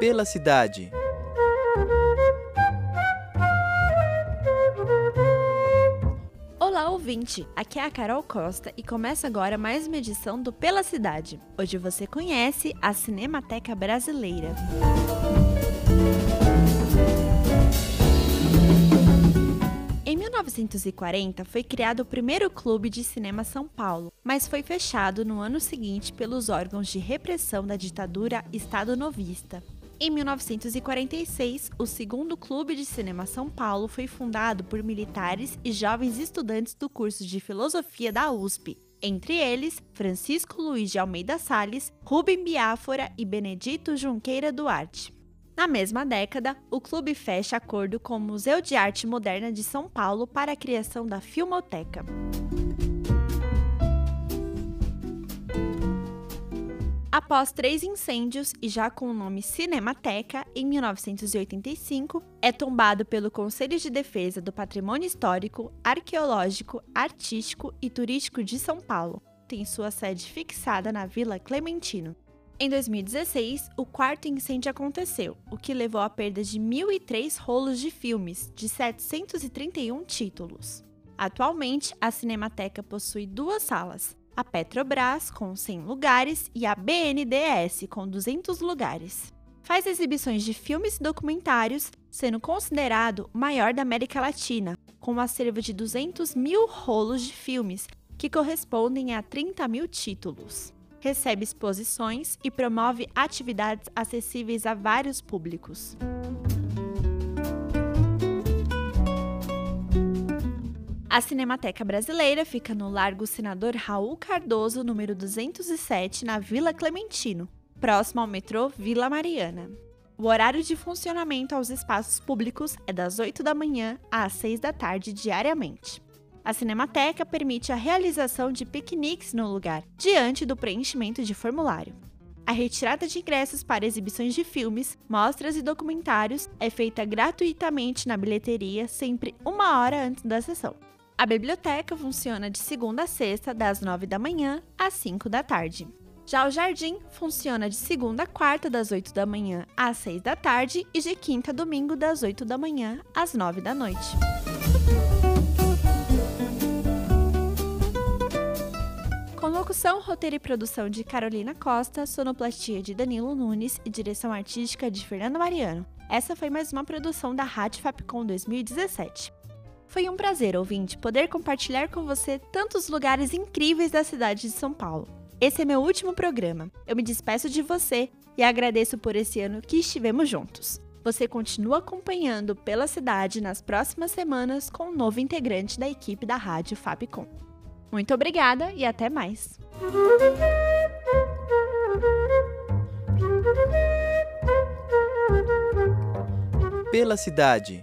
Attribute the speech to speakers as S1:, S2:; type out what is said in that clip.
S1: Pela cidade.
S2: Olá, ouvinte! Aqui é a Carol Costa e começa agora mais uma edição do Pela Cidade. Hoje você conhece a Cinemateca Brasileira. Em 1940 foi criado o primeiro clube de cinema São Paulo, mas foi fechado no ano seguinte pelos órgãos de repressão da ditadura Estado Novista. Em 1946, o segundo Clube de Cinema São Paulo foi fundado por militares e jovens estudantes do curso de Filosofia da USP, entre eles Francisco Luiz de Almeida Salles, Rubem Biafora e Benedito Junqueira Duarte. Na mesma década, o clube fecha acordo com o Museu de Arte Moderna de São Paulo para a criação da Filmoteca. Após três incêndios e já com o nome Cinemateca, em 1985, é tombado pelo Conselho de Defesa do Patrimônio Histórico, Arqueológico, Artístico e Turístico de São Paulo. Tem sua sede fixada na Vila Clementino. Em 2016, o quarto incêndio aconteceu, o que levou à perda de 1.003 rolos de filmes, de 731 títulos. Atualmente, a Cinemateca possui duas salas, a Petrobras, com 100 lugares, e a BNDES, com 200 lugares. Faz exibições de filmes e documentários, sendo considerado o maior da América Latina, com um acervo de 200 mil rolos de filmes, que correspondem a 30 mil títulos recebe exposições e promove atividades acessíveis a vários públicos. A Cinemateca Brasileira fica no Largo Senador Raul Cardoso, número 207, na Vila Clementino, próximo ao metrô Vila Mariana. O horário de funcionamento aos espaços públicos é das 8 da manhã às 6 da tarde diariamente. A Cinemateca permite a realização de piqueniques no lugar, diante do preenchimento de formulário. A retirada de ingressos para exibições de filmes, mostras e documentários é feita gratuitamente na bilheteria sempre uma hora antes da sessão. A biblioteca funciona de segunda a sexta, das 9 da manhã às 5 da tarde. Já o jardim funciona de segunda a quarta, das 8 da manhã às 6 da tarde, e de quinta a domingo, das 8 da manhã às 9 da noite. Com locução, roteiro e produção de Carolina Costa, sonoplastia de Danilo Nunes e direção artística de Fernando Mariano. Essa foi mais uma produção da Rádio Fapcom 2017. Foi um prazer, ouvinte, poder compartilhar com você tantos lugares incríveis da cidade de São Paulo. Esse é meu último programa. Eu me despeço de você e agradeço por esse ano que estivemos juntos. Você continua acompanhando pela cidade nas próximas semanas com um novo integrante da equipe da Rádio Fapcom. Muito obrigada e até mais.
S1: Pela cidade.